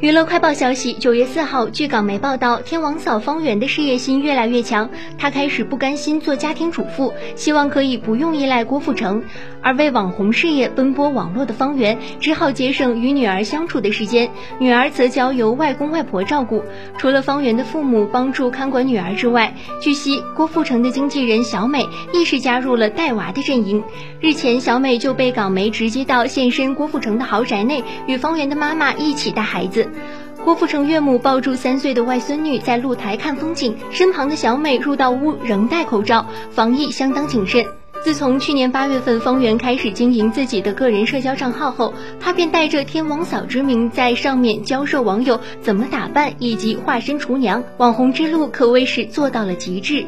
娱乐快报消息，九月四号，据港媒报道，天王嫂方圆的事业心越来越强，她开始不甘心做家庭主妇，希望可以不用依赖郭富城。而为网红事业奔波网络的方圆，只好节省与女儿相处的时间，女儿则交由外公外婆照顾。除了方圆的父母帮助看管女儿之外，据悉郭富城的经纪人小美亦是加入了带娃的阵营。日前，小美就被港媒直接到现身郭富城的豪宅内，与方圆的妈妈一起带孩子郭富城岳母抱住三岁的外孙女在露台看风景，身旁的小美入到屋仍戴口罩，防疫相当谨慎。自从去年八月份方圆开始经营自己的个人社交账号后，他便带着天王嫂之名在上面教授网友怎么打扮以及化身厨娘，网红之路可谓是做到了极致。